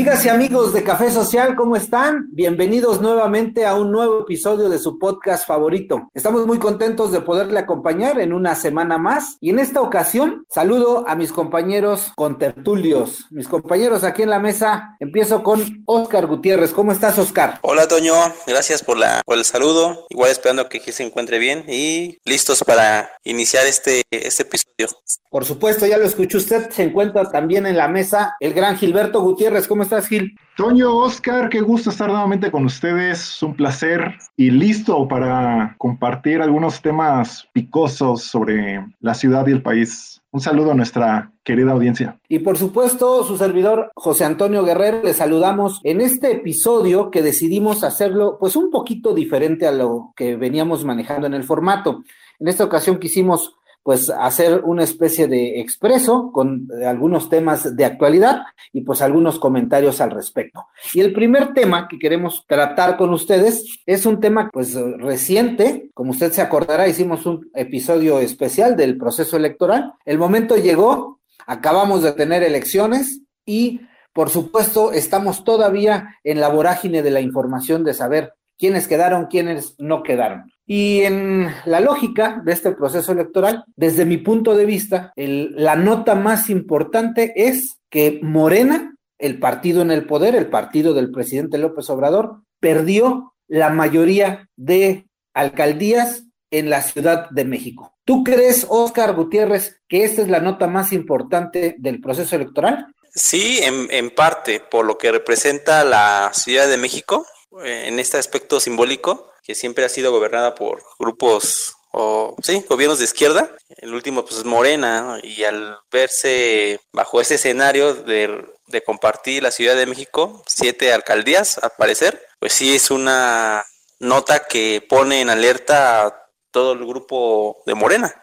Amigas y amigos de Café Social, ¿cómo están? Bienvenidos nuevamente a un nuevo episodio de su podcast favorito. Estamos muy contentos de poderle acompañar en una semana más y en esta ocasión saludo a mis compañeros contertulios, mis compañeros aquí en la mesa. Empiezo con Oscar Gutiérrez. ¿Cómo estás, Oscar? Hola, Toño. Gracias por, la, por el saludo. Igual esperando que se encuentre bien y listos para iniciar este, este episodio. Por supuesto, ya lo escuchó usted. Se encuentra también en la mesa el gran Gilberto Gutiérrez. ¿Cómo estás, Gil? Toño, Oscar, qué gusto estar nuevamente con ustedes. Es un placer y listo para compartir algunos temas picosos sobre la ciudad y el país. Un saludo a nuestra querida audiencia. Y por supuesto, su servidor José Antonio Guerrero, le saludamos en este episodio que decidimos hacerlo pues un poquito diferente a lo que veníamos manejando en el formato. En esta ocasión quisimos pues hacer una especie de expreso con algunos temas de actualidad y pues algunos comentarios al respecto. Y el primer tema que queremos tratar con ustedes es un tema pues reciente, como usted se acordará, hicimos un episodio especial del proceso electoral. El momento llegó, acabamos de tener elecciones y por supuesto estamos todavía en la vorágine de la información de saber quiénes quedaron, quiénes no quedaron. Y en la lógica de este proceso electoral, desde mi punto de vista, la nota más importante es que Morena, el partido en el poder, el partido del presidente López Obrador, perdió la mayoría de alcaldías en la Ciudad de México. ¿Tú crees, Oscar Gutiérrez, que esta es la nota más importante del proceso electoral? Sí, en, en parte, por lo que representa la Ciudad de México, en este aspecto simbólico, que siempre ha sido gobernada por grupos o sí, gobiernos de izquierda. El último pues es Morena y al verse bajo ese escenario de, de, compartir la Ciudad de México, siete alcaldías al parecer, pues sí es una nota que pone en alerta a todo el grupo de Morena,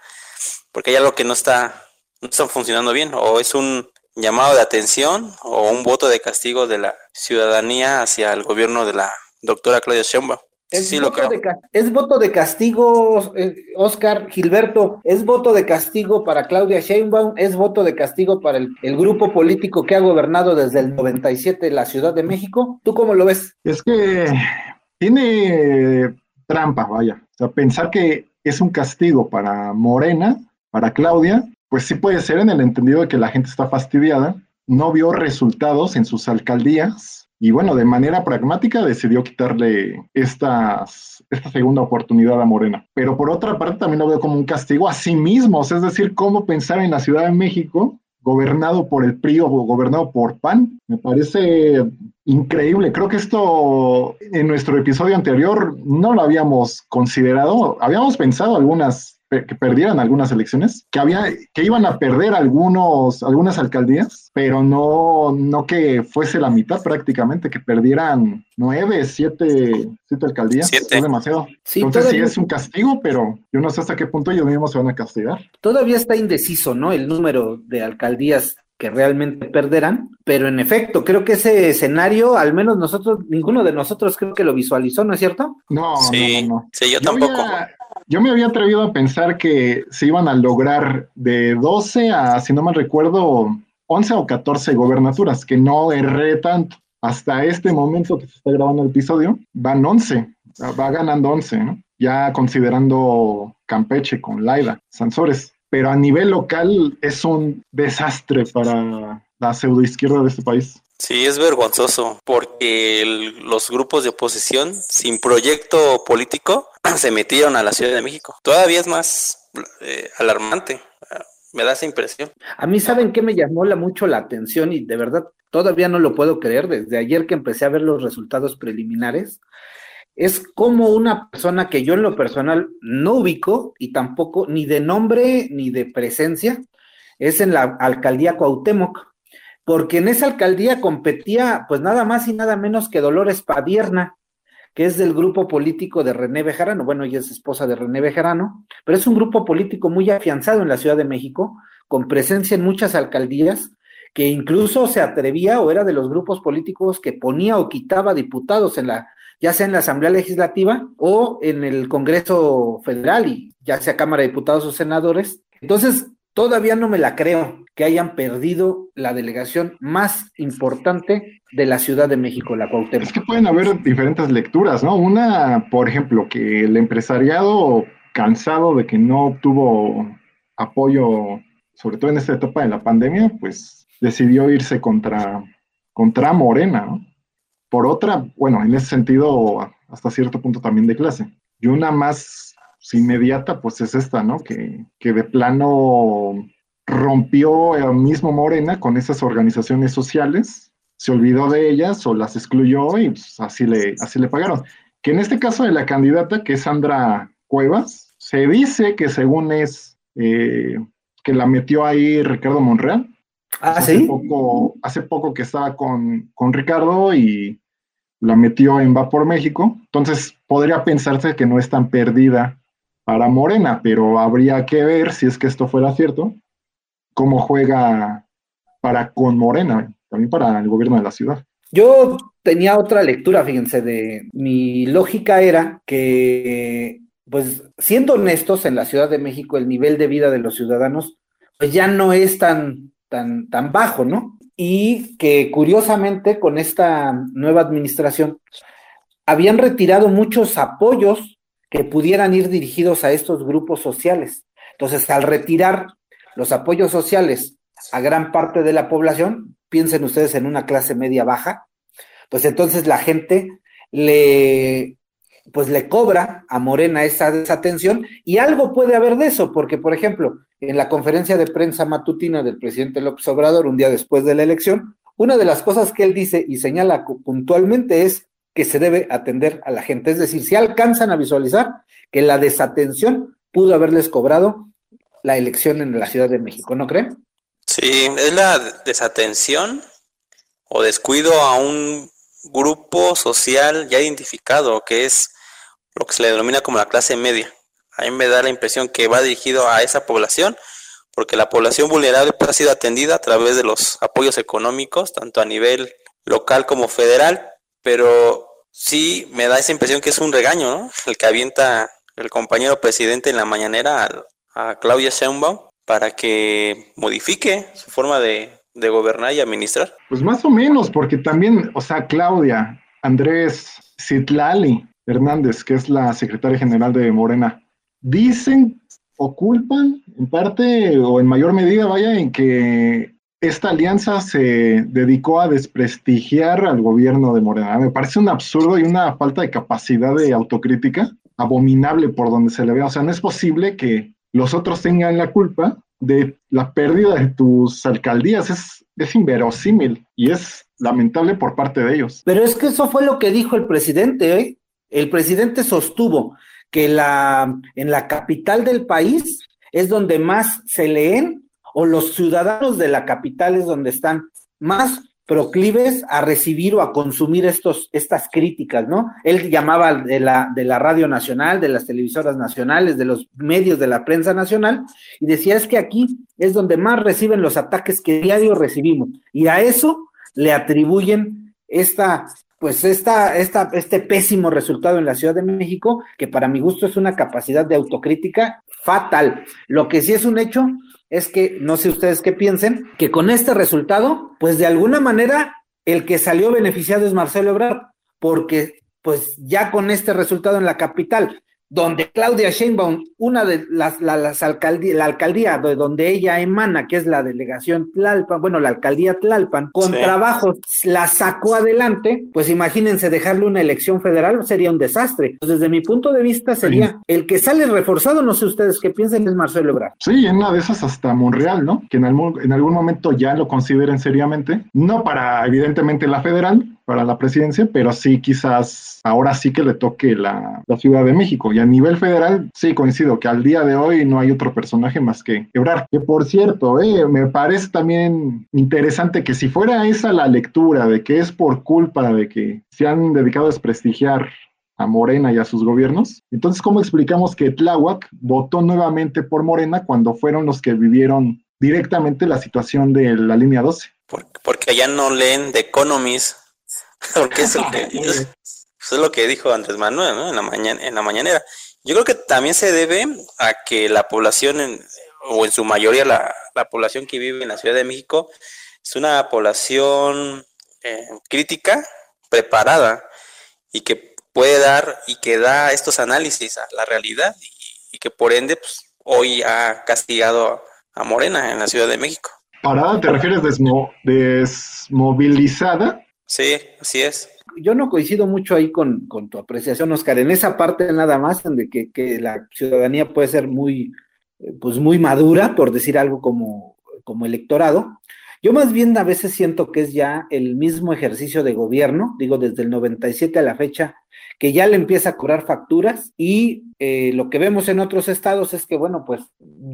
porque hay algo que no está, no está funcionando bien o es un llamado de atención o un voto de castigo de la ciudadanía hacia el gobierno de la doctora Claudia Sheinbaum. Es, voto de, es voto de castigo, eh, Oscar Gilberto, es voto de castigo para Claudia Sheinbaum, es voto de castigo para el, el, grupo político que ha gobernado desde el 97 la Ciudad de México. ¿Tú cómo lo ves? Es que tiene trampa, vaya. O sea, pensar que es un castigo para Morena, para Claudia, pues sí puede ser en el entendido de que la gente está fastidiada, no vio resultados en sus alcaldías y bueno, de manera pragmática decidió quitarle estas, esta segunda oportunidad a Morena. Pero por otra parte también lo veo como un castigo a sí mismos, es decir, cómo pensar en la Ciudad de México gobernado por el PRI o gobernado por PAN. Me parece increíble. Creo que esto en nuestro episodio anterior no lo habíamos considerado. Habíamos pensado algunas que perdieran algunas elecciones, que había, que iban a perder algunos, algunas alcaldías, pero no, no que fuese la mitad prácticamente, que perdieran nueve, siete, siete alcaldías. Es demasiado. Entonces sí es un castigo, pero yo no sé hasta qué punto ellos mismos se van a castigar. Todavía está indeciso, ¿no? El número de alcaldías que realmente perderán, pero en efecto, creo que ese escenario, al menos nosotros, ninguno de nosotros creo que lo visualizó, ¿no es cierto? No, sí, no, no, sí yo, tampoco. Yo me había atrevido a pensar que se iban a lograr de 12 a, si no mal recuerdo, 11 o 14 gobernaturas, que no erré tanto. Hasta este momento que se está grabando el episodio, van 11, va ganando 11, ¿no? Ya considerando Campeche con Laida, Sansores pero a nivel local es un desastre para la pseudoizquierda de este país. Sí, es vergonzoso, porque los grupos de oposición sin proyecto político se metieron a la Ciudad de México. Todavía es más eh, alarmante, me da esa impresión. A mí, ¿saben qué me llamó la, mucho la atención? Y de verdad, todavía no lo puedo creer. Desde ayer que empecé a ver los resultados preliminares, es como una persona que yo en lo personal no ubico y tampoco ni de nombre ni de presencia, es en la alcaldía Cuauhtémoc, porque en esa alcaldía competía pues nada más y nada menos que Dolores Padierna, que es del grupo político de René Bejarano, bueno, ella es esposa de René Bejarano, pero es un grupo político muy afianzado en la Ciudad de México, con presencia en muchas alcaldías, que incluso se atrevía o era de los grupos políticos que ponía o quitaba diputados en la ya sea en la Asamblea Legislativa o en el Congreso Federal y ya sea Cámara de Diputados o Senadores. Entonces, todavía no me la creo que hayan perdido la delegación más importante de la Ciudad de México, la Cuauhtémoc. Es que pueden haber diferentes lecturas, ¿no? Una, por ejemplo, que el empresariado cansado de que no obtuvo apoyo, sobre todo en esta etapa de la pandemia, pues decidió irse contra, contra Morena, ¿no? Por otra, bueno, en ese sentido, hasta cierto punto también de clase. Y una más inmediata, pues es esta, ¿no? Que, que de plano rompió el mismo Morena con esas organizaciones sociales, se olvidó de ellas o las excluyó y pues, así, le, así le pagaron. Que en este caso de la candidata, que es Sandra Cuevas, se dice que según es eh, que la metió ahí Ricardo Monreal. Ah, hace sí. Poco, hace poco que estaba con, con Ricardo y la metió en Va por México. Entonces podría pensarse que no es tan perdida para Morena, pero habría que ver si es que esto fuera cierto, cómo juega para con Morena, también para el gobierno de la ciudad. Yo tenía otra lectura, fíjense, de mi lógica era que, pues, siendo honestos, en la Ciudad de México el nivel de vida de los ciudadanos, pues ya no es tan, tan, tan bajo, ¿no? Y que curiosamente con esta nueva administración habían retirado muchos apoyos que pudieran ir dirigidos a estos grupos sociales. Entonces, al retirar los apoyos sociales a gran parte de la población, piensen ustedes en una clase media baja, pues entonces la gente le pues le cobra a Morena esa desatención y algo puede haber de eso, porque por ejemplo, en la conferencia de prensa matutina del presidente López Obrador un día después de la elección, una de las cosas que él dice y señala puntualmente es que se debe atender a la gente, es decir, si alcanzan a visualizar que la desatención pudo haberles cobrado la elección en la Ciudad de México, ¿no creen? Sí, es la desatención o descuido a un grupo social ya identificado, que es lo que se le denomina como la clase media. A mí me da la impresión que va dirigido a esa población, porque la población vulnerable ha sido atendida a través de los apoyos económicos, tanto a nivel local como federal, pero sí me da esa impresión que es un regaño, ¿no? El que avienta el compañero presidente en la mañanera a, Claudia Sheinbaum para que modifique su forma de, de gobernar y administrar. Pues más o menos, porque también, o sea, Claudia, Andrés Citlali Hernández, que es la secretaria general de Morena, dicen o culpan en parte o en mayor medida, vaya, en que esta alianza se dedicó a desprestigiar al gobierno de Morena. Me parece un absurdo y una falta de capacidad de autocrítica abominable por donde se le vea. O sea, no es posible que los otros tengan la culpa de la pérdida de tus alcaldías. Es, es inverosímil y es lamentable por parte de ellos. Pero es que eso fue lo que dijo el presidente. ¿eh? El presidente sostuvo que la, en la capital del país es donde más se leen o los ciudadanos de la capital es donde están más proclives a recibir o a consumir estos, estas críticas, ¿no? Él llamaba de la, de la radio nacional, de las televisoras nacionales, de los medios de la prensa nacional, y decía es que aquí es donde más reciben los ataques que diario recibimos, y a eso le atribuyen esta, pues esta, esta, este pésimo resultado en la Ciudad de México, que para mi gusto es una capacidad de autocrítica fatal. Lo que sí es un hecho es que, no sé ustedes qué piensen, que con este resultado, pues de alguna manera el que salió beneficiado es Marcelo Ebrard, porque pues ya con este resultado en la capital, donde Claudia Sheinbaum, una de las, las, las alcaldías, la alcaldía de donde ella emana, que es la delegación Tlalpan, bueno, la alcaldía Tlalpan, con sí. trabajos la sacó adelante, pues imagínense dejarle una elección federal sería un desastre. Desde mi punto de vista sería sí. el que sale reforzado, no sé ustedes qué piensen, es Marcelo Ebrard. Sí, en una de esas hasta Monreal, ¿no? Que en algún, en algún momento ya lo consideren seriamente, no para evidentemente la federal, para la presidencia, pero sí quizás ahora sí que le toque la, la, Ciudad de México. Y a nivel federal, sí coincido que al día de hoy no hay otro personaje más que Ebrard. Que por cierto, eh, me parece también interesante que si fuera esa la lectura de que es por culpa de que se han dedicado a desprestigiar a Morena y a sus gobiernos. Entonces, ¿cómo explicamos que Tláhuac votó nuevamente por Morena cuando fueron los que vivieron directamente la situación de la línea 12? Porque, porque allá no leen The Economist porque es, lo que, es, es lo que dijo Andrés Manuel ¿no? en, la mañana, en la mañanera. Yo creo que también se debe a que la población, en, o en su mayoría la, población que vive en la Ciudad de México, es una población eh, crítica, preparada y que puede dar y que da estos análisis a la realidad y, que por ende pues, hoy ha castigado a Morena en la Ciudad de México. ¿Parada te refieres desmovilizada? Sí, así es. Yo no coincido mucho ahí con, tu apreciación, Oscar, en esa parte nada más, en de que, que la ciudadanía puede ser muy, eh, pues muy madura, por decir algo como, como electorado. Yo más bien a veces siento que es ya el mismo ejercicio de gobierno, digo, desde el 97 a la fecha, que ya le empieza a cobrar facturas y eh, lo que vemos en otros estados es que, bueno, pues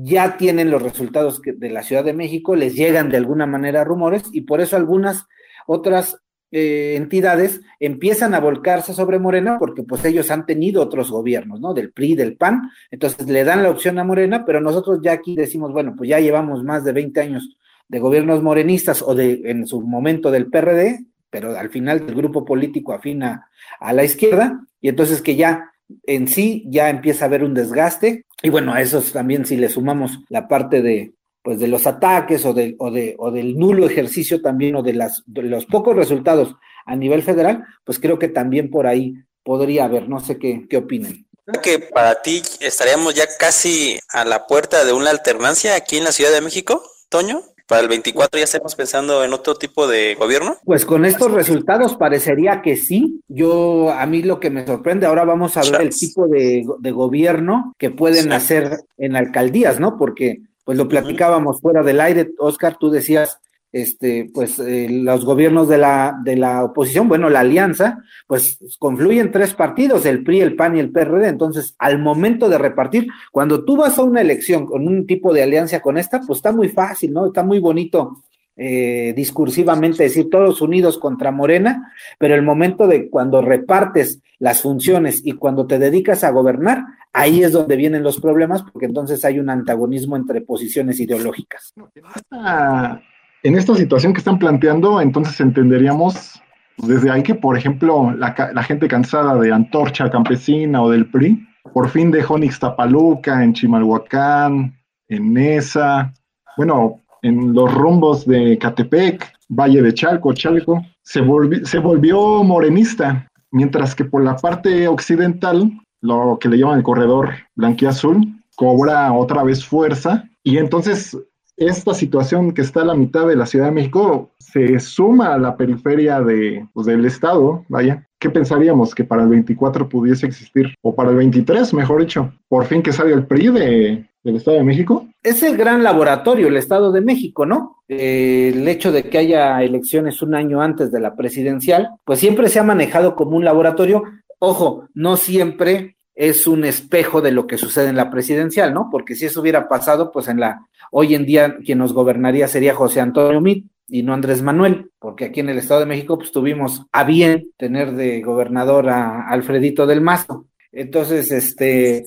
ya tienen los resultados de la Ciudad de México, les llegan de alguna manera rumores y por eso algunas otras eh, entidades empiezan a volcarse sobre Morena porque pues ellos han tenido otros gobiernos, ¿no? Del PRI, del PAN, entonces le dan la opción a Morena, pero nosotros ya aquí decimos, bueno, pues ya llevamos más de 20 años de gobiernos morenistas o de en su momento del PRD, pero al final del grupo político afina a la izquierda, y entonces que ya en sí ya empieza a haber un desgaste, y bueno, a eso también si le sumamos la parte de, pues de los ataques o, de, o, de, o del nulo ejercicio también o de, las, de los pocos resultados a nivel federal, pues creo que también por ahí podría haber, no sé qué, qué opinen. Creo que para ti estaríamos ya casi a la puerta de una alternancia aquí en la Ciudad de México, Toño para el 24 ya estamos pensando en otro tipo de gobierno? Pues con estos resultados parecería que sí. Yo, a mí lo que me sorprende, ahora vamos a ver el tipo de, gobierno que pueden hacer en alcaldías, ¿no? Porque, pues lo platicábamos fuera del aire, Oscar, tú decías, este, pues eh, los gobiernos de la, de la oposición, bueno, la alianza, pues confluyen tres partidos, el PRI, el PAN y el PRD. Entonces, al momento de repartir, cuando tú vas a una elección con un tipo de alianza con esta, pues está muy fácil, ¿no? Está muy bonito eh, discursivamente decir todos unidos contra Morena, pero el momento de cuando repartes las funciones y cuando te dedicas a gobernar, ahí es donde vienen los problemas, porque entonces hay un antagonismo entre posiciones ideológicas. En esta situación que están planteando, entonces entenderíamos desde ahí que, por ejemplo, la, gente cansada de Antorcha Campesina o del PRI, por fin dejó en Ixtapaluca, en Chimalhuacán, en Nesa, bueno, en los rumbos de Catepec, Valle de Chalco, Chalco, se, volvió morenista, mientras que por la parte occidental, lo que le llaman el corredor blanquiazul, cobra otra vez fuerza y entonces esta situación que está a la mitad de la Ciudad de México se suma a la periferia de, pues, del Estado, vaya. ¿Qué pensaríamos? Que para el 24 pudiese existir, o para el 23, mejor dicho, por fin que salga el PRI de, del Estado de México. Es el gran laboratorio, el Estado de México, ¿no? Eh, el hecho de que haya elecciones un año antes de la presidencial, pues siempre se ha manejado como un laboratorio. Ojo, no siempre es un espejo de lo que sucede en la presidencial, ¿no? Porque si eso hubiera pasado, pues en la Hoy en día quien nos gobernaría sería José Antonio Mit y no Andrés Manuel, porque aquí en el Estado de México pues tuvimos a bien tener de gobernador a Alfredito del Mazo. Entonces, este,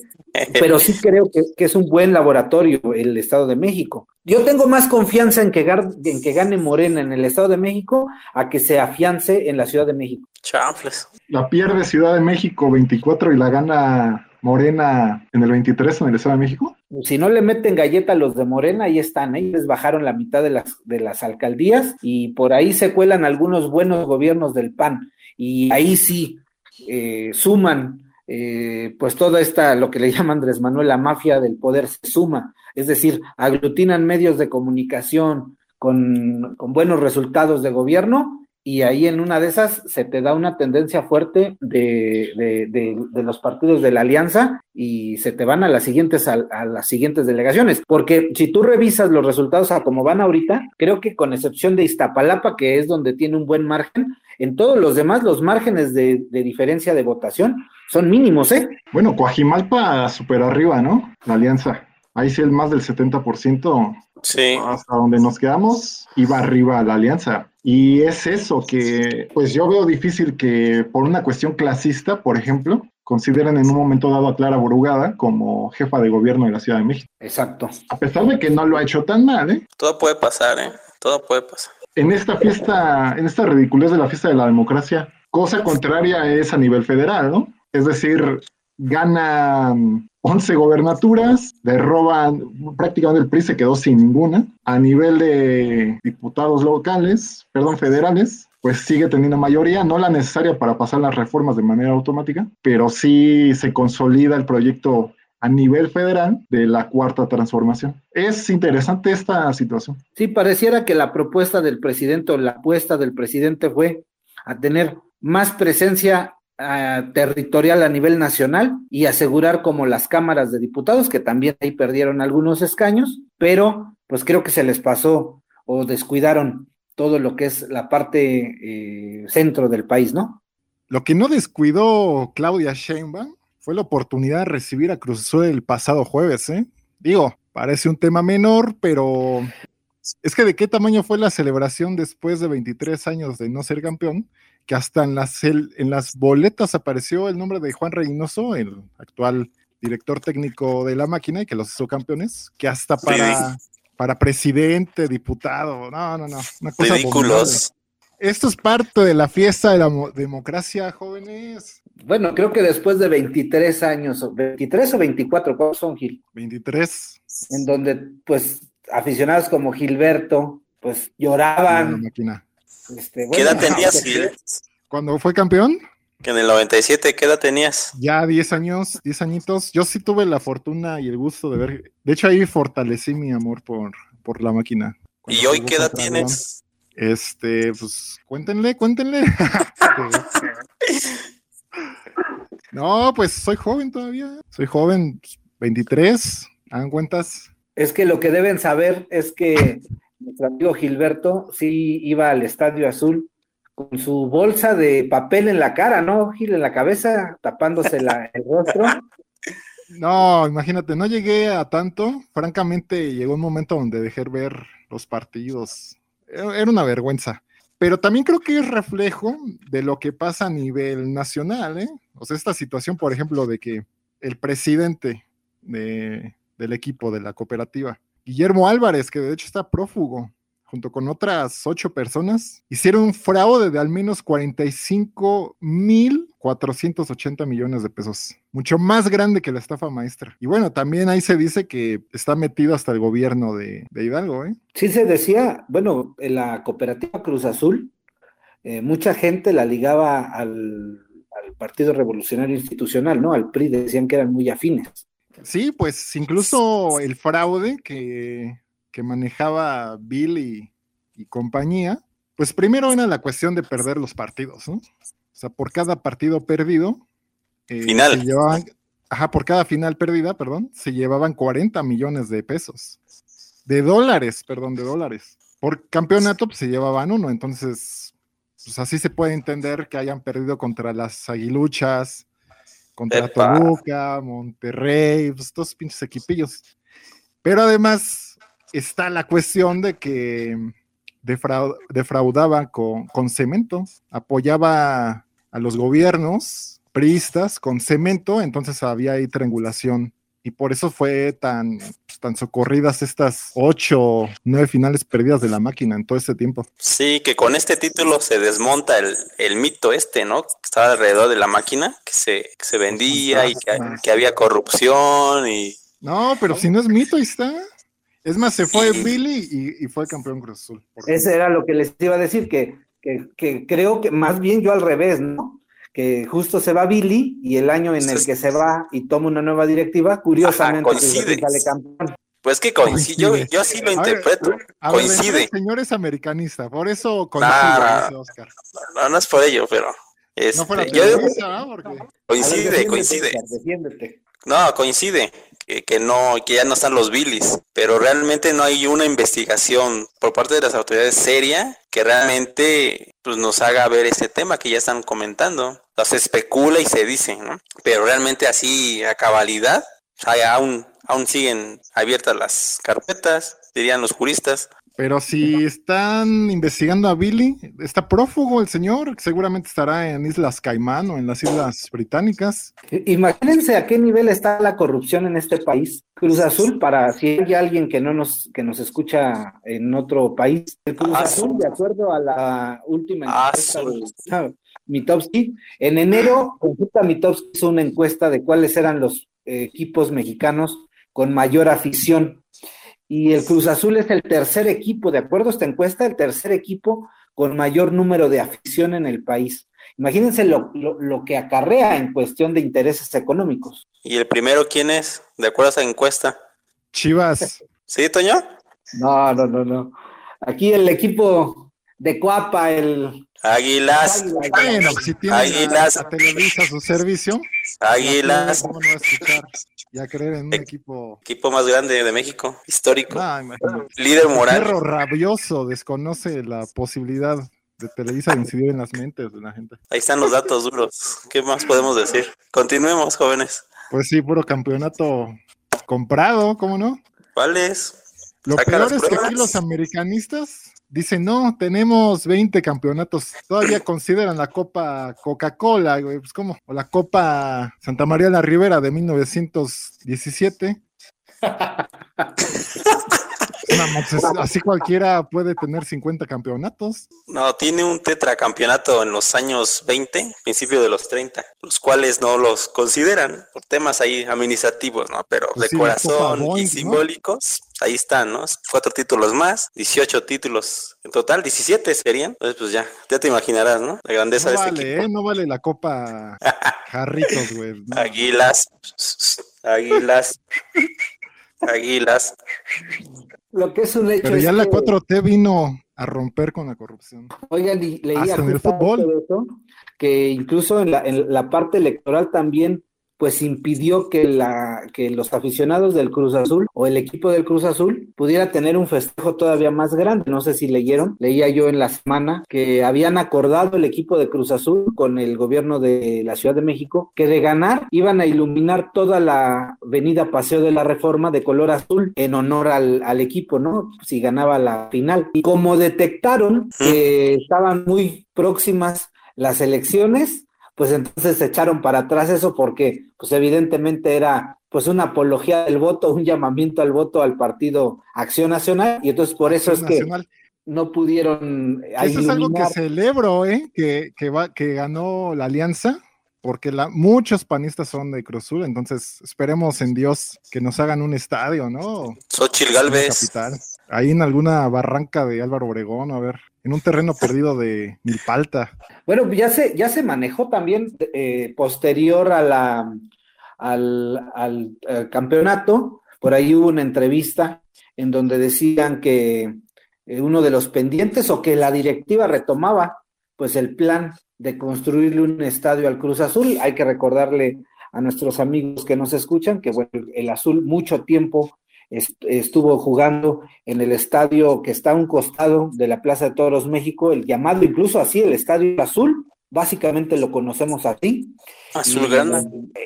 pero sí creo que, es un buen laboratorio el Estado de México. Yo tengo más confianza en que, en que gane Morena en el Estado de México a que se afiance en la Ciudad de México. Chanfles. La pierde Ciudad de México 24 y la gana Morena en el 23 en el Estado de México? Si no le meten galleta a los de Morena, ahí están, ¿eh? les bajaron la mitad de las, de las alcaldías y por ahí se cuelan algunos buenos gobiernos del PAN y ahí sí eh, suman eh, pues toda esta, lo que le llama Andrés Manuel, la mafia del poder se suma, es decir, aglutinan medios de comunicación con, con buenos resultados de gobierno y ahí en una de esas se te da una tendencia fuerte de, de, los partidos de la alianza y se te van a las siguientes a, las siguientes delegaciones. Porque si tú revisas los resultados a como van ahorita creo que con excepción de Iztapalapa que es donde tiene un buen margen en todos los demás los márgenes de, diferencia de votación son mínimos eh bueno Coajimalpa super arriba no la alianza. Ahí sí el más del 70% sí. hasta donde nos quedamos iba arriba la alianza y es eso que, pues yo veo difícil que por una cuestión clasista, por ejemplo, consideren en un momento dado a Clara Borugada como jefa de gobierno de la Ciudad de México. Exacto. A pesar de que no lo ha hecho tan mal, ¿eh? Todo puede pasar, ¿eh? Todo puede pasar. En esta fiesta, en esta ridiculez de la fiesta de la democracia, cosa contraria es a nivel federal, ¿no? Es decir, gana 11 gobernaturas, le roban, prácticamente el PRI se quedó sin ninguna. A nivel de diputados locales, perdón, federales, pues sigue teniendo mayoría, no la necesaria para pasar las reformas de manera automática, pero sí se consolida el proyecto a nivel federal de la cuarta transformación. Es interesante esta situación. Sí, pareciera que la propuesta del presidente o la apuesta del presidente fue a tener más presencia uh, territorial a nivel nacional y asegurar como las cámaras de diputados, que también ahí perdieron algunos escaños, pero pues creo que se les pasó o descuidaron todo lo que es la parte eh, centro del país, ¿no? Lo que no descuidó Claudia Sheinbaum fue la oportunidad de recibir a Cruz Azul el pasado jueves, ¿eh? Digo, parece un tema menor, pero es que de qué tamaño fue la celebración después de 23 años de no ser campeón, que hasta en las, en las boletas apareció el nombre de Juan Reynoso, el actual director técnico de la máquina y que los hizo campeones, que hasta para, para presidente, diputado, no, no, no, una cosa Ridículos. Esto es parte de la fiesta de la democracia, jóvenes. Bueno, creo que después de 23 años, 23 o 24, ¿cuántos son, Gil? 23. En donde, pues, aficionados como Gilberto, pues, lloraban. Este, ¿Qué edad tenías? ¿Cuándo fue campeón? Que en el 97, ¿qué edad tenías? Ya 10 años, 10 añitos. Yo sí tuve la fortuna y el gusto de ver. De hecho, ahí fortalecí mi amor por, por la máquina. ¿Y hoy qué edad tienes? Este, pues cuéntenle, cuéntenle. no, pues soy joven todavía. Soy joven, 23, hagan cuentas. Es que lo que deben saber es que nuestro amigo Gilberto sí iba al Estadio Azul con su bolsa de papel en la cara, ¿no? Gil en la cabeza, tapándose la, el rostro. No, imagínate, no llegué a tanto. Francamente, llegó un momento donde dejé ver los partidos era una vergüenza. Pero también creo que es reflejo de lo que pasa a nivel nacional, ¿eh? O sea, esta situación, por ejemplo, de que el presidente de, del equipo de la cooperativa, Guillermo Álvarez, que de hecho está prófugo, junto con otras ocho personas, hicieron un fraude de al menos 45 mil 480 millones de pesos, mucho más grande que la estafa maestra. Y bueno, también ahí se dice que está metido hasta el gobierno de, Hidalgo, ¿eh? Sí se decía, bueno, en la cooperativa Cruz Azul, eh, mucha gente la ligaba al, al Partido Revolucionario Institucional, ¿no? Al PRI, decían que eran muy afines. Sí, pues incluso el fraude que que manejaba Bill y, compañía, pues primero era la cuestión de perder los partidos, ¿no? O sea, por cada partido perdido, eh, final. Se llevaban, ajá, por cada final perdida, perdón, se llevaban 40 millones de pesos. De dólares, perdón, de dólares. Por campeonato, pues se llevaban uno. Entonces, pues así se puede entender que hayan perdido contra las aguiluchas, contra Toluca, Monterrey, pues estos pinches equipillos. Pero además, está la cuestión de que defraudaba con, con, cemento, apoyaba a los gobiernos priistas con cemento, entonces había ahí triangulación. Y por eso fue tan, tan socorridas estas ocho, nueve finales perdidas de la máquina en todo este tiempo. Sí, que con este título se desmonta el, el mito este, ¿no? Que estaba alrededor de la máquina, que se, se vendía y que, que había corrupción y... No, pero si no es mito, ahí está. Es más, se fue Billy y, fue campeón Cruz Azul. Ese era lo que les iba a decir, que, que, creo que más bien yo al revés, ¿no? Que justo se va Billy y el año en el que se va y toma una nueva directiva, curiosamente sale campeón. Pues que coincide, Yo, así lo interpreto. coincide. señor es americanista, por eso coincide, Oscar. No, no es por ello, pero. Este, no Coincide, coincide. No, coincide que, no, que ya no están los bilis, pero realmente no hay una investigación por parte de las autoridades seria que realmente pues, nos haga ver ese tema que ya están comentando. Se especula y se dice, ¿no? Pero realmente así a cabalidad, aún, aún siguen abiertas las carpetas, dirían los juristas, pero si están investigando a Billy, está prófugo el señor, seguramente estará en Islas Caimán o en las Islas Británicas. Imagínense a qué nivel está la corrupción en este país. Cruz Azul, para si hay alguien que no nos, que nos escucha en otro país, el Cruz Azul, de acuerdo a la última encuesta de Mitowski, en enero, consulta Mitowski hizo una encuesta de cuáles eran los equipos mexicanos con mayor afición. Y el Cruz Azul es el tercer equipo, de acuerdo a esta encuesta, el tercer equipo con mayor número de afición en el país. Imagínense lo, lo, que acarrea en cuestión de intereses económicos. ¿Y el primero quién es? De acuerdo a esa encuesta. Chivas. ¿Sí, Toño? No, no, no, no. Aquí el equipo de Cuapa, el Águilas. Bueno, si tiene Águilas. A, Televisa su servicio. Águilas. ¿Cómo no va a escuchar? Ya creer en un equipo. Equipo más grande de México, histórico. Líder moral. perro rabioso desconoce la posibilidad de Televisa de incidir en las mentes de la gente. Ahí están los datos duros. ¿Qué más podemos decir? Continuemos, jóvenes. Pues sí, puro campeonato comprado, ¿cómo no? ¿Cuáles? Lo peor es que aquí los americanistas dicen, no, tenemos 20 campeonatos. Todavía consideran la Copa Coca-Cola, güey, pues como, o la Copa Santa María la Ribera de 1917. así cualquiera puede tener 50 campeonatos. No, tiene un tetracampeonato en los años 20, principio de los 30, los cuales no los consideran por temas ahí administrativos, ¿no? Pero pues de corazón y simbólicos, ahí están, ¿no? Cuatro títulos más, 18 títulos en total, 17 serían. Entonces, pues ya, ya te imaginarás, ¿no? La grandeza de este vale, equipo. ¿eh? No vale la copa Jarritos, güey. Águilas, águilas, águilas. Lo que es un hecho. Pero ya la 4T vino a romper con la corrupción. Oigan, leía en el fútbol. que incluso en la, en la parte electoral también pues impidió que, la, que los aficionados del Cruz Azul o el equipo del Cruz Azul pudiera tener un festejo todavía más grande. No sé si leyeron, leía yo en la semana que habían acordado el equipo de Cruz Azul con el gobierno de la Ciudad de México que de ganar iban a iluminar toda la avenida Paseo de la Reforma de color azul en honor al, al equipo, ¿no? Si ganaba la final. Y como detectaron que estaban muy próximas las elecciones, pues entonces se echaron para atrás eso porque pues evidentemente era pues una apología del voto, un llamamiento al voto al partido Acción Nacional y entonces por eso es que no pudieron Eso es algo que celebro, ¿eh? Que, que, va, que ganó la alianza porque la, muchos panistas son de Cruzul, entonces esperemos en Dios que nos hagan un estadio, ¿no? Xochil Galvez. Ahí en alguna barranca de Álvaro Obregón, a ver en un terreno perdido de Milpalta. Bueno, ya se, ya se manejó también eh, posterior a la, al, campeonato, por ahí hubo una entrevista en donde decían que eh, uno de los pendientes o que la directiva retomaba pues el plan de construirle un estadio al Cruz Azul. Hay que recordarle a nuestros amigos que nos escuchan que bueno, el Azul mucho tiempo estuvo jugando en el estadio que está a un costado de la Plaza de Toros México, el llamado incluso así, el Estadio Azul, básicamente lo conocemos así. Azul Grana.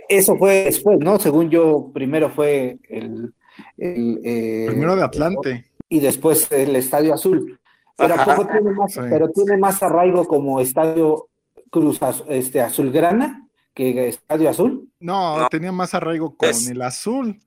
Eso fue después, ¿no? Según yo, primero fue el... Eh, primero de Atlante. Y después el Estadio Azul. Pero, tiene más, pero tiene más arraigo como Estadio Cruz este, Azulgrana que Estadio Azul. No, tenía más arraigo con el Azul.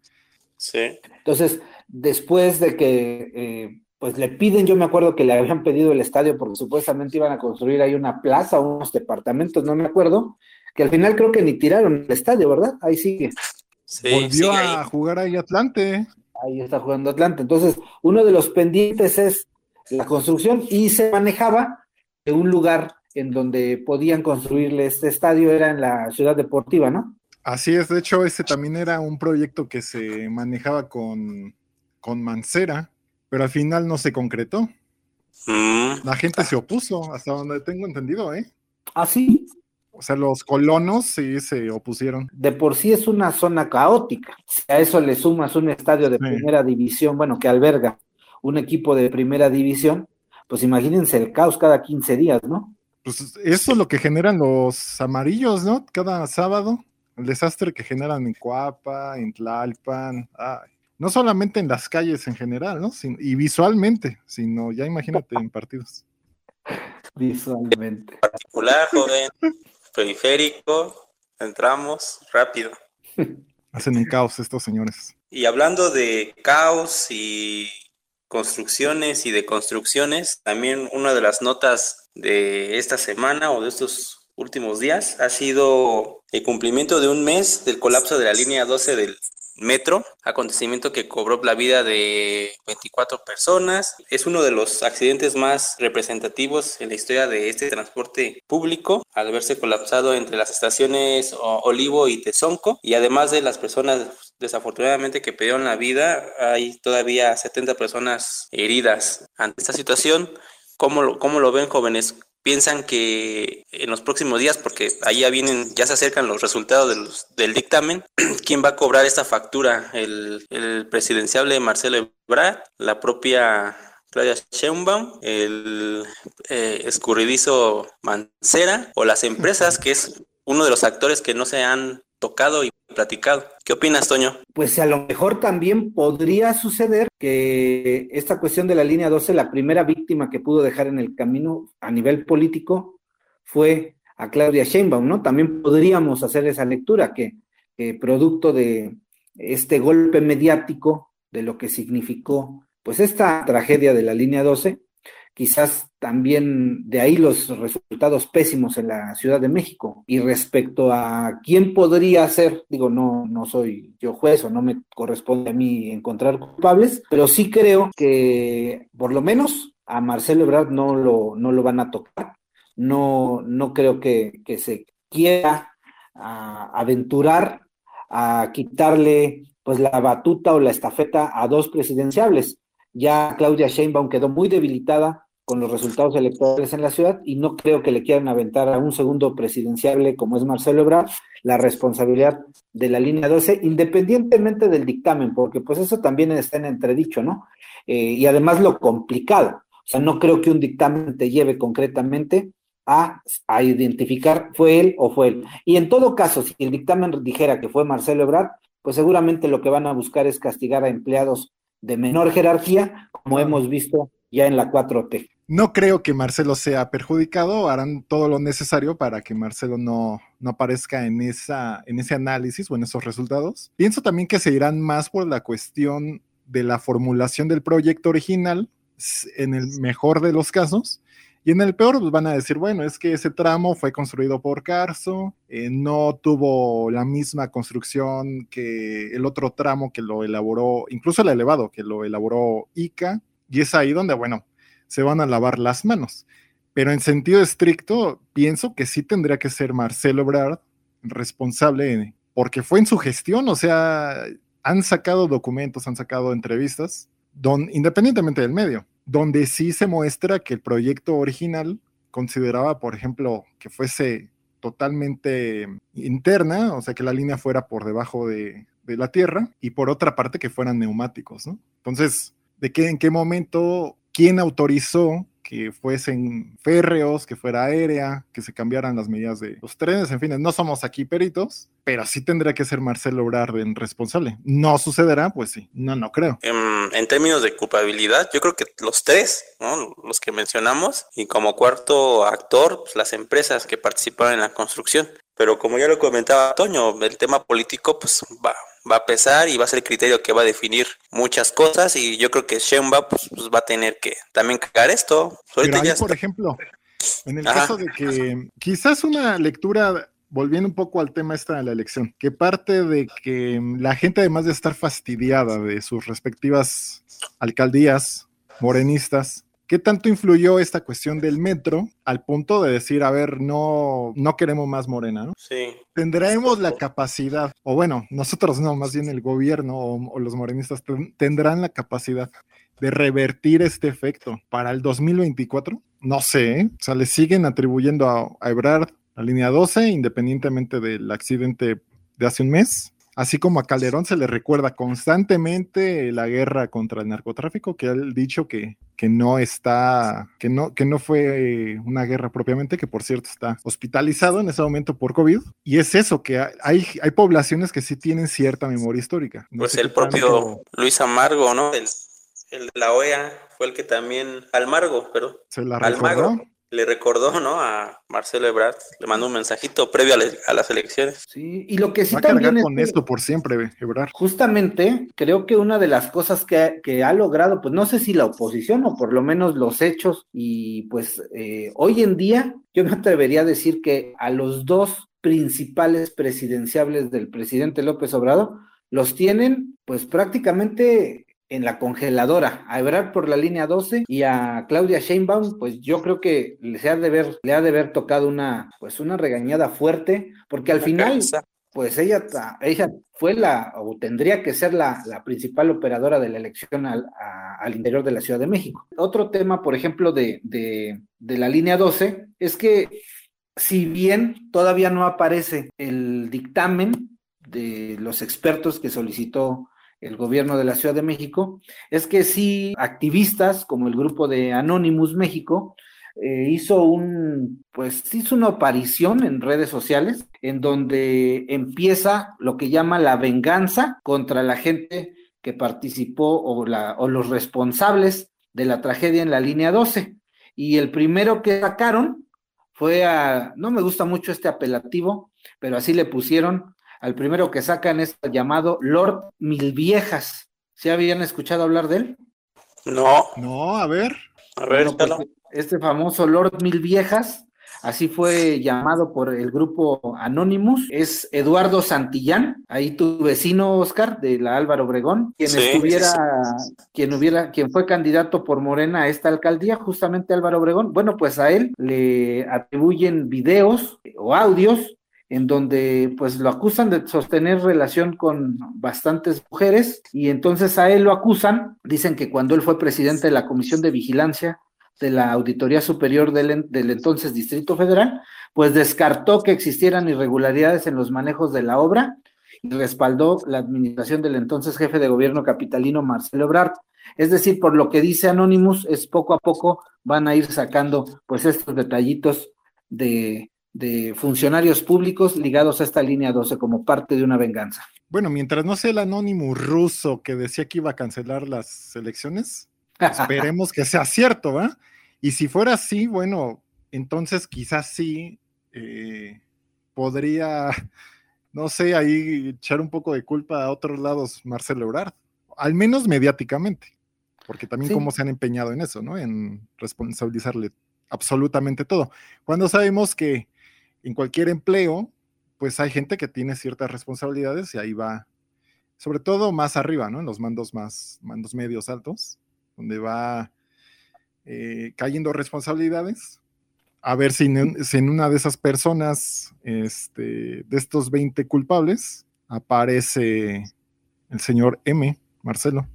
Sí. Entonces, después de que eh, pues le piden, yo me acuerdo que le habían pedido el estadio porque supuestamente iban a construir ahí una plaza, unos departamentos, no me acuerdo, que al final creo que ni tiraron el estadio, ¿verdad? Ahí sigue. Volvió a jugar ahí Atlante. Ahí está jugando Atlante. Entonces, uno de los pendientes es la construcción y se manejaba de un lugar en donde podían construirle este estadio, era en la ciudad deportiva, ¿no? Así es, de hecho, ese también era un proyecto que se manejaba con, con Mancera, pero al final no se concretó. Mm. La gente se opuso, hasta donde tengo entendido, ¿eh? Ah, sí. O sea, los colonos sí se opusieron. De por sí es una zona caótica. Si a eso le sumas un estadio de primera división, bueno, que alberga un equipo de primera división, pues imagínense el caos cada 15 días, ¿no? Pues eso es lo que generan los amarillos, ¿no? Cada sábado el desastre que generan en Coapa, en Tlalpan, no solamente en las calles en general, ¿no? y visualmente, sino ya imagínate en partidos. Visualmente. Particular, joven, periférico, entramos rápido. Hacen un caos estos señores. Y hablando de caos y construcciones y de construcciones, también una de las notas de esta semana o de estos últimos días ha sido el cumplimiento de un mes del colapso de la línea 12 del metro, acontecimiento que cobró la vida de 24 personas. Es uno de los accidentes más representativos en la historia de este transporte público, al verse colapsado entre las estaciones Olivo y Tezonco. Y además de las personas desafortunadamente que perdieron la vida, hay todavía 70 personas heridas. Ante esta situación, ¿cómo lo, cómo lo ven jóvenes? Piensan que en los próximos días, porque ahí ya vienen, ya se acercan los resultados del dictamen, ¿quién va a cobrar esta factura? ¿El, el presidenciable Marcelo Ebrard? ¿La propia Claudia Sheinbaum? ¿El eh, escurridizo Mancera? ¿O las empresas, que es uno de los actores que no se han tocado y platicado. ¿Qué opinas, Toño? Pues a lo mejor también podría suceder que esta cuestión de la línea 12, la primera víctima que pudo dejar en el camino a nivel político fue a Claudia Sheinbaum, ¿no? También podríamos hacer esa lectura que, producto de este golpe mediático, de lo que significó pues esta tragedia de la línea 12, quizás también de ahí los resultados pésimos en la Ciudad de México. Y respecto a quién podría ser, digo, no, no soy yo juez o no me corresponde a mí encontrar culpables, pero sí creo que por lo menos a Marcelo Ebrard no lo, no lo van a tocar. No, no creo que, que se quiera aventurar a quitarle pues la batuta o la estafeta a dos presidenciables. Ya Claudia Sheinbaum quedó muy debilitada con los resultados electorales en la ciudad y no creo que le quieran aventar a un segundo presidenciable como es Marcelo Ebrard la responsabilidad de la línea 12, independientemente del dictamen, porque pues eso también está en entredicho, ¿no? Eh, y además lo complicado, o sea, no creo que un dictamen te lleve concretamente a, a, identificar fue él o fue él. Y en todo caso, si el dictamen dijera que fue Marcelo Ebrard, pues seguramente lo que van a buscar es castigar a empleados de menor jerarquía, como hemos visto ya en la 4T. No creo que Marcelo sea perjudicado, harán todo lo necesario para que Marcelo no, no aparezca en, esa, en ese análisis o en esos resultados. Pienso también que se irán más por la cuestión de la formulación del proyecto original, en el mejor de los casos, y en el peor pues van a decir, bueno, es que ese tramo fue construido por Carso, eh, no tuvo la misma construcción que el otro tramo que lo elaboró, incluso el elevado que lo elaboró ICA, y es ahí donde, bueno, se van a lavar las manos. Pero en sentido estricto, pienso que sí tendría que ser Marcelo Ebrard responsable, porque fue en su gestión, o sea, han sacado documentos, han sacado entrevistas, don, independientemente del medio, donde sí se muestra que el proyecto original consideraba, por ejemplo, que fuese totalmente interna, o sea, que la línea fuera por debajo de, la tierra, y por otra parte que fueran neumáticos. Entonces, de qué, en qué momento, quién autorizó que fuesen férreos, que fuera aérea, que se cambiaran las medidas de los trenes, en fin, no somos aquí peritos, pero sí tendría que ser Marcelo Ebrard en responsable. ¿No sucederá? Pues sí, no, no creo. En, términos de culpabilidad, yo creo que los tres, ¿no? los que mencionamos, y como cuarto actor, pues las empresas que participaron en la construcción. Pero como ya lo comentaba Toño, el tema político pues va, va a pesar y va a ser el criterio que va a definir muchas cosas y yo creo que Sheinbaum pues, pues va a tener que también cagar esto. Pero ahí, por ejemplo, en el caso de que quizás una lectura volviendo un poco al tema esta de la elección, que parte de que la gente además de estar fastidiada de sus respectivas alcaldías morenistas, ¿Qué tanto influyó esta cuestión del metro al punto de decir, a ver, no, no queremos más Morena, ¿no? Sí. Tendremos la capacidad, o bueno, nosotros no, más bien el gobierno o, los morenistas tendrán la capacidad de revertir este efecto para el 2024. No sé, ¿eh? o sea, le siguen atribuyendo a, a Ebrard la línea 12, independientemente del accidente de hace un mes. Así como a Calderón se le recuerda constantemente la guerra contra el narcotráfico, que ha dicho que, que no está, que no, que no fue una guerra propiamente, que por cierto está hospitalizado en ese momento por COVID. Y es eso, que hay, hay poblaciones que sí tienen cierta memoria histórica. pues el propio Luis Amargo, ¿no? El, el, de la OEA fue el que también, Almargo, pero se la recordó le recordó, ¿no? A Marcelo Ebrard, le mandó un mensajito previo a, las elecciones. Sí, y lo que sí Va a también cargar es con que- esto por siempre, Ebrard. Justamente, creo que una de las cosas que, que ha logrado, pues no sé si la oposición o por lo menos los hechos, y pues eh, hoy en día yo me atrevería a decir que a los dos principales presidenciables del presidente López Obrador los tienen pues prácticamente en la congeladora, a Ebrard por la línea 12 y a Claudia Sheinbaum, pues yo creo que le ha de ver, le ha de haber tocado una, pues una regañada fuerte, porque al final cabeza. pues ella, ella fue la, o tendría que ser la, la principal operadora de la elección al, a- al interior de la Ciudad de México. Otro tema, por ejemplo, de, de, de la línea 12, es que si bien todavía no aparece el dictamen de los expertos que solicitó el gobierno de la Ciudad de México, es que sí activistas como el grupo de Anonymous México eh, hizo un, pues hizo una aparición en redes sociales en donde empieza lo que llama la venganza contra la gente que participó o, la, o los responsables de la tragedia en la línea 12. Y el primero que sacaron fue a, no me gusta mucho este apelativo, pero así le pusieron, al primero que sacan es llamado Lord Milviejas. ¿Sí habían escuchado hablar de él? No, No, a ver. a ver, Bueno, pues, este famoso Lord Mil Viejas, así fue llamado por el grupo Anonymous, es Eduardo Santillán, ahí tu vecino Oscar de la Álvaro Obregón, quien Sí, estuviera, sí, quien hubiera, quien fue candidato por Morena a esta alcaldía, justamente Álvaro Obregón. Bueno, pues a él le atribuyen videos o audios en donde pues lo acusan de sostener relación con bastantes mujeres y entonces a él lo acusan, dicen que cuando él fue presidente de la Comisión de Vigilancia de la Auditoría Superior del, del entonces Distrito Federal, pues descartó que existieran irregularidades en los manejos de la obra y respaldó la administración del entonces jefe de gobierno capitalino Marcelo Ebrard. Es decir, por lo que dice Anonymous, es poco a poco van a ir sacando pues estos detallitos de, de funcionarios públicos ligados a esta línea 12 como parte de una venganza. Bueno, mientras no sea el anónimo ruso que decía que iba a cancelar las elecciones, esperemos que sea cierto, ¿va? Y si fuera así, bueno, entonces quizás sí eh, podría, no sé, ahí echar un poco de culpa a otros lados Marcelo Ebrard, al menos mediáticamente, porque también Sí. cómo se han empeñado en eso, ¿no? En responsabilizarle absolutamente todo. Cuando sabemos que en cualquier empleo, pues hay gente que tiene ciertas responsabilidades y ahí va, sobre todo más arriba, ¿no? En los mandos más, mandos medios altos, donde va eh, cayendo responsabilidades. A ver si en, si en una de esas personas, este, de estos 20 culpables, aparece el señor M, Marcelo.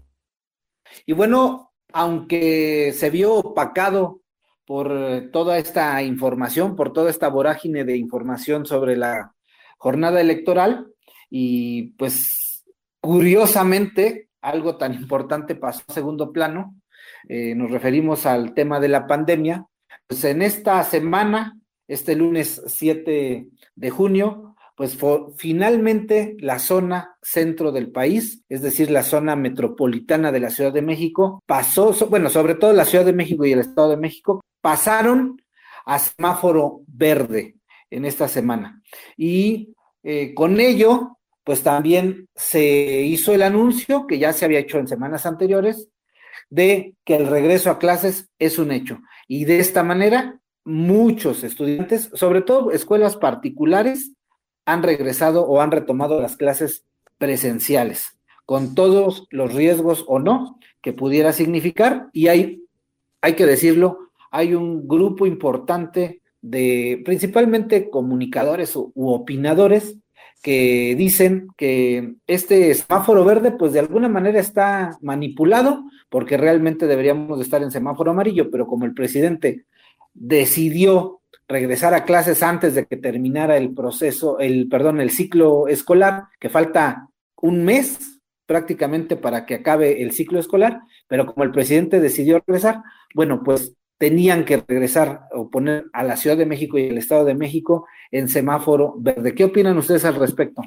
Y bueno, aunque se vio opacado por eh, toda esta información, por toda esta vorágine de información sobre la jornada electoral, y pues curiosamente algo tan importante pasó a segundo plano, eh, nos referimos al tema de la pandemia, pues en esta semana, este lunes 7 de junio, pues finalmente la zona centro del país, es decir, la zona metropolitana de la Ciudad de México, pasó, bueno, sobre todo la Ciudad de México y el Estado de México, pasaron a semáforo verde en esta semana. Y eh, con ello, pues también se hizo el anuncio, que ya se había hecho en semanas anteriores, de que el regreso a clases es un hecho. Y de esta manera, muchos estudiantes, sobre todo escuelas particulares, han regresado o han retomado las clases presenciales, con todos los riesgos o no que pudiera significar. Y hay, hay que decirlo, hay un grupo importante de principalmente comunicadores u, u opinadores que dicen que este semáforo verde, pues de alguna manera está manipulado, porque realmente deberíamos de estar en semáforo amarillo, pero como el presidente decidió regresar a clases antes de que terminara el proceso, el, perdón, el ciclo escolar, que falta un mes prácticamente para que acabe el ciclo escolar, pero como el presidente decidió regresar, bueno, pues tenían que regresar o poner a la Ciudad de México y el Estado de México en semáforo verde. ¿Qué opinan ustedes al respecto?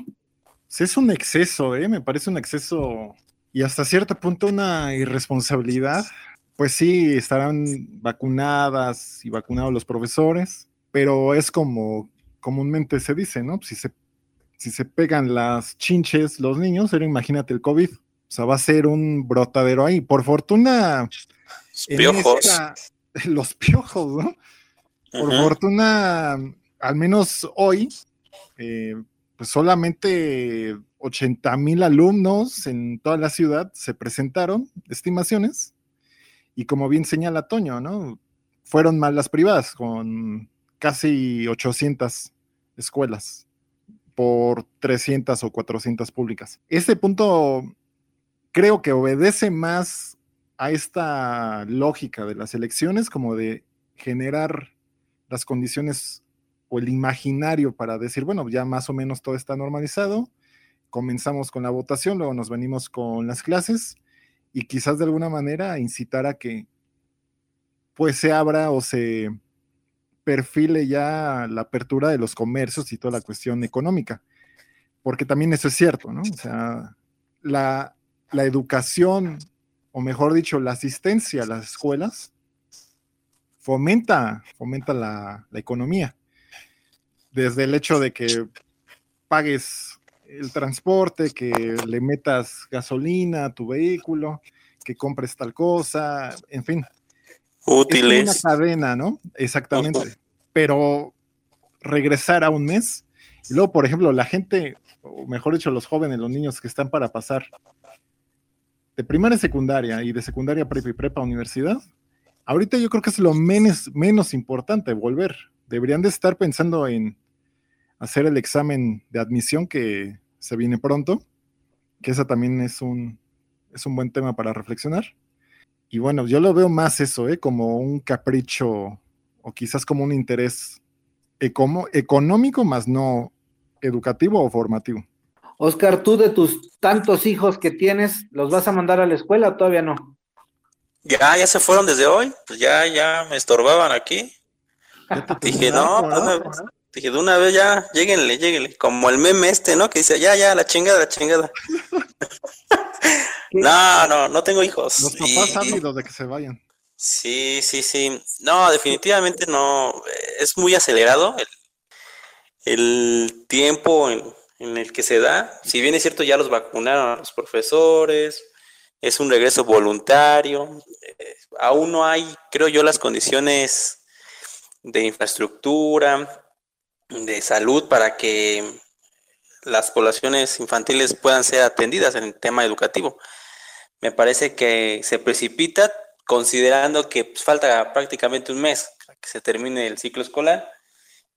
Es un exceso, ¿eh? me parece un exceso y hasta cierto punto una irresponsabilidad pues sí, estarán vacunadas y vacunados los profesores, pero es como comúnmente se dice, ¿no? Si se, si se pegan las chinches los niños, pero imagínate el COVID. O sea, va a ser un brotadero ahí. Por fortuna. Los piojos. los piojos, ¿no? Por fortuna, al menos hoy, eh, pues solamente 80 mil alumnos en toda la ciudad se presentaron, estimaciones, y como bien señala Toño, ¿no? Fueron más las privadas, con casi 800 escuelas por 300 o 400 públicas. Este punto creo que obedece más a esta lógica de las elecciones como de generar las condiciones o el imaginario para decir, bueno, ya más o menos todo está normalizado, comenzamos con la votación, luego nos venimos con las clases y quizás de alguna manera incitar a que pues se abra o se perfile ya la apertura de los comercios y toda la cuestión económica, porque también eso es cierto, ¿no? O sea, la, educación, o mejor dicho, la asistencia a las escuelas fomenta, fomenta la, la economía, desde el hecho de que pagues el transporte, que le metas gasolina a tu vehículo, que compres tal cosa, en fin. Útiles. Es una cadena, ¿no? Exactamente. Pero regresar a un mes, y luego, por ejemplo, la gente, o mejor dicho, los jóvenes, los niños que están para pasar de primaria a secundaria y de secundaria prepa y prepa a universidad, ahorita yo creo que es lo menos, menos importante, volver. Deberían de estar pensando en hacer el examen de admisión que se viene pronto, que esa también es un, es un buen tema para reflexionar. Y bueno, yo lo veo más eso, ¿eh? como un capricho o quizás como un interés económico, más no educativo o formativo. Oscar, tú de tus tantos hijos que tienes, ¿los vas a mandar a la escuela o todavía no? Ya, ya se fueron desde hoy, pues ya, ya me estorbaban aquí. Dije, no, pues Dije, de una vez ya, lleguenle, lleguenle. Como el meme este, ¿no? Que dice, ya, ya, la chingada, la chingada. no, no, no tengo hijos. Los papás ávidos de que se vayan. Sí, sí, sí. No, definitivamente no. Es muy acelerado el, tiempo en, el que se da. Si bien es cierto, ya los vacunaron a los profesores, es un regreso voluntario. Eh, aún no hay, creo yo, las condiciones de infraestructura, de salud para que las poblaciones infantiles puedan ser atendidas en el tema educativo. Me parece que se precipita considerando que pues, falta prácticamente un mes para que se termine el ciclo escolar.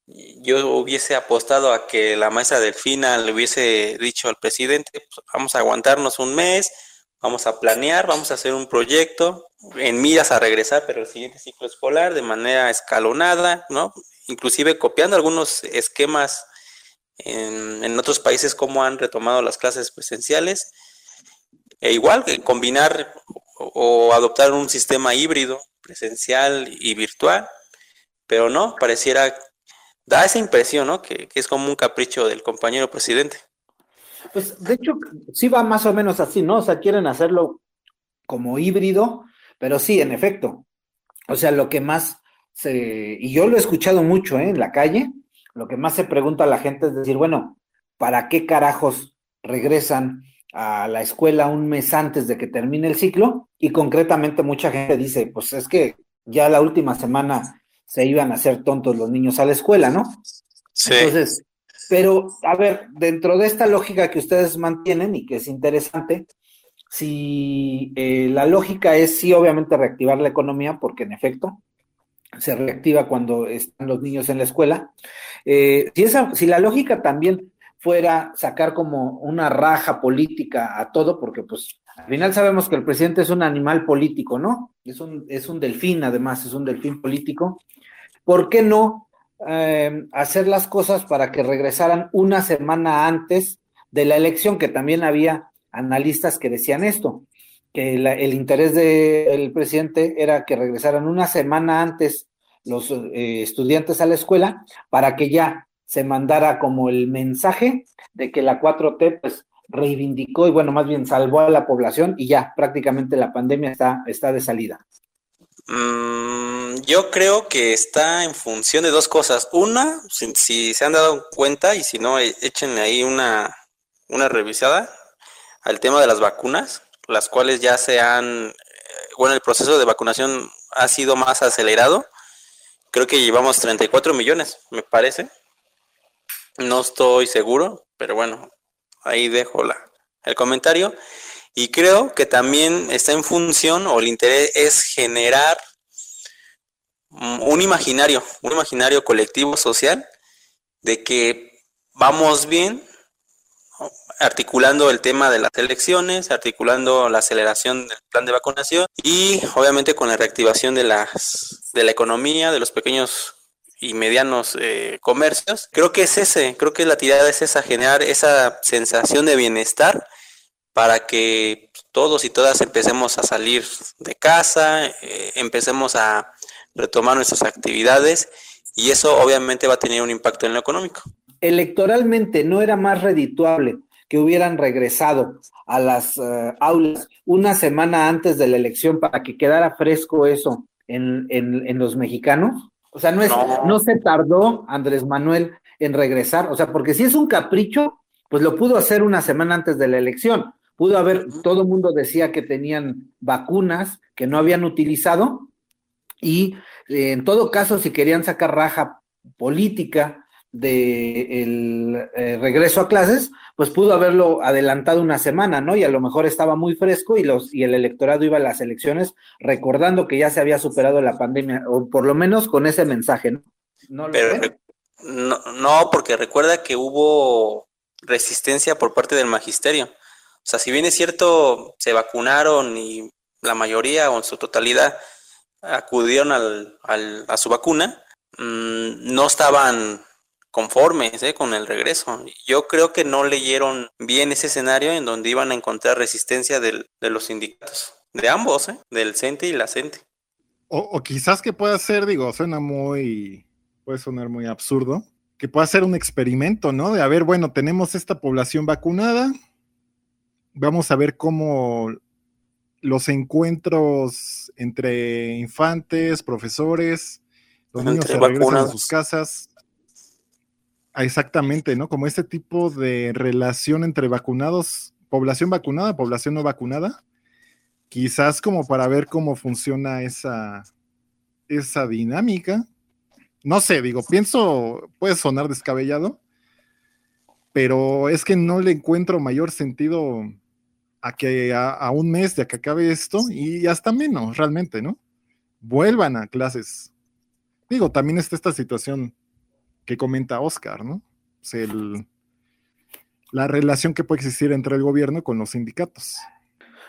Yo hubiese apostado a que la maestra Delfina le hubiese dicho al presidente, pues, vamos a aguantarnos un mes, vamos a planear, vamos a hacer un proyecto en miras a regresar, pero el siguiente ciclo escolar de manera escalonada, ¿no? inclusive copiando algunos esquemas en, otros países como han retomado las clases presenciales. E igual, combinar o, adoptar un sistema híbrido, presencial y virtual, pero no, pareciera, da esa impresión, ¿no? Que, que es como un capricho del compañero presidente. Pues de hecho, sí va más o menos así, ¿no? O sea, quieren hacerlo como híbrido, pero sí, en efecto. O sea, lo que más y yo lo he escuchado mucho ¿eh? en la calle, lo que más se pregunta a la gente es decir, bueno, ¿para qué carajos regresan a la escuela un mes antes de que termine el ciclo? Y concretamente mucha gente dice, pues es que ya la última semana se iban a hacer tontos los niños a la escuela, ¿no? Sí. Entonces, pero a ver, dentro de esta lógica que ustedes mantienen y que es interesante, si eh, la lógica es sí, obviamente reactivar la economía, porque en efecto, se reactiva cuando están los niños en la escuela. Eh, si, esa, si la lógica también fuera sacar como una raja política a todo, porque pues al final sabemos que el presidente es un animal político, ¿no? Es un, es un delfín, además, es un delfín político. ¿Por qué no eh, hacer las cosas para que regresaran una semana antes de la elección, que también había analistas que decían esto? que el interés del presidente era que regresaran una semana antes los eh, estudiantes a la escuela para que ya se mandara como el mensaje de que la 4T pues reivindicó y bueno, más bien salvó a la población y ya prácticamente la pandemia está, está de salida. Mm, yo creo que está en función de dos cosas. Una, si, se han dado cuenta y si no, e, échenle ahí una, una revisada al tema de las vacunas, las cuales ya se han, eh, bueno, el proceso de vacunación ha sido más acelerado. Creo que llevamos 34 millones, me parece. No estoy seguro, pero bueno, ahí dejo la, el comentario. Y creo que también está en función o el interés es generar un imaginario, un imaginario colectivo social de que vamos bien articulando el tema de las elecciones, articulando la aceleración del plan de vacunación y obviamente con la reactivación de las de la economía, de los pequeños y medianos eh, comercios. Creo que es ese, creo que la tirada es esa, generar esa sensación de bienestar para que todos y todas empecemos a salir de casa, eh, empecemos a retomar nuestras actividades y eso obviamente va a tener un impacto en lo económico. Electoralmente no era más redituable que hubieran regresado a las eh, aulas una semana antes de la elección para que quedara fresco eso en, los mexicanos. O sea, no, es, no. se tardó Andrés Manuel en regresar, o sea, porque si es un capricho, pues lo pudo hacer una semana antes de la elección. Pudo haber, todo el mundo decía que tenían vacunas que no habían utilizado y eh, en todo caso, si querían sacar raja política del eh, regreso a clases, pues pudo haberlo adelantado una semana, ¿no? Y a lo mejor estaba muy fresco y, los, y el electorado iba a las elecciones recordando que ya se había superado la pandemia, o por lo menos con ese mensaje, ¿no? ¿No, no, no, porque recuerda que hubo resistencia por parte del magisterio. O sea, si bien es cierto, se vacunaron y la mayoría o en su totalidad acudieron al, a su vacuna, mm, no estaban conformes eh, con el regreso. Yo creo que no leyeron bien ese escenario en donde iban a encontrar resistencia de los sindicatos, de ambos, eh, del CENTE y la CENTE. O, o, quizás que pueda ser, digo, suena muy, puede sonar muy absurdo, que pueda ser un experimento, ¿no? De a ver, bueno, tenemos esta población vacunada, vamos a ver cómo los encuentros entre infantes, profesores, los niños se regresan a sus casas. Ah, exactamente, ¿no? Como este tipo de relación entre vacunados, población vacunada, población no vacunada, quizás como para ver cómo funciona esa, esa dinámica. No sé, digo, pienso, puede sonar descabellado, pero es que no le encuentro mayor sentido a que a, un mes de que acabe esto y hasta menos realmente, ¿no? Vuelvan a clases. Digo, también está esta situación que comenta Oscar, ¿no? la relación que puede existir entre el gobierno con los sindicatos.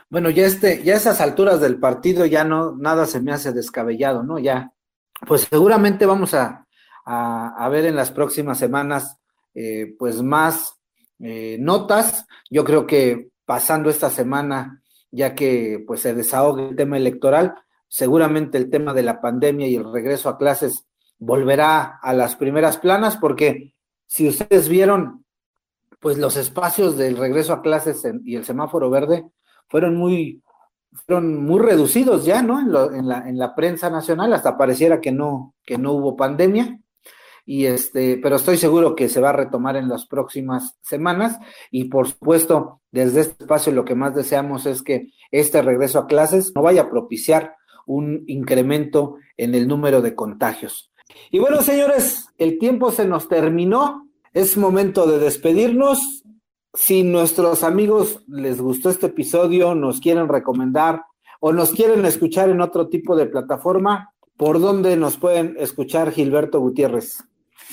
Bueno, ya este, ya a esas alturas del partido ya no, nada se me hace descabellado, ¿no? Ya, pues seguramente vamos a, ver en las próximas semanas, eh, pues más eh, notas. Yo creo que pasando esta semana, ya que pues se desahogue el tema electoral, seguramente el tema de la pandemia y el regreso a clases volverá a las primeras planas, porque si ustedes vieron, pues los espacios del regreso a clases y el semáforo verde fueron muy, fueron muy reducidos ya, ¿no? En, en, la, en la prensa nacional, hasta pareciera que no, que no hubo pandemia y este, pero estoy seguro que se va a retomar en las próximas semanas y por supuesto, desde este espacio lo que más deseamos es que este regreso a clases no vaya a propiciar un incremento en el número de contagios. Y bueno, señores, el tiempo se nos terminó. Es momento de despedirnos. Si nuestros amigos les gustó este episodio, nos quieren recomendar o nos quieren escuchar en otro tipo de plataforma, ¿por dónde nos pueden escuchar Gilberto Gutiérrez?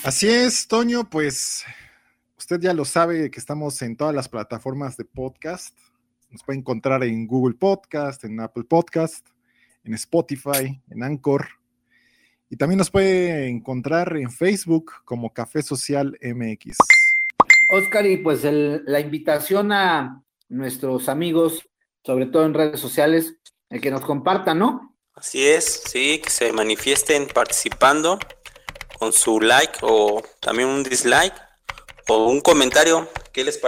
Así es, Toño, pues usted ya lo sabe que estamos en todas las plataformas de podcast. Nos puede encontrar en Google Podcast, en Apple Podcast, en Spotify, en Anchor. Y también nos puede encontrar en Facebook como Café Social MX. Oscar, y pues la invitación a nuestros amigos, sobre todo en redes sociales, el que nos compartan, ¿no? Así es, sí, que se manifiesten participando con su like o también un dislike o un comentario. ¿Qué les parece?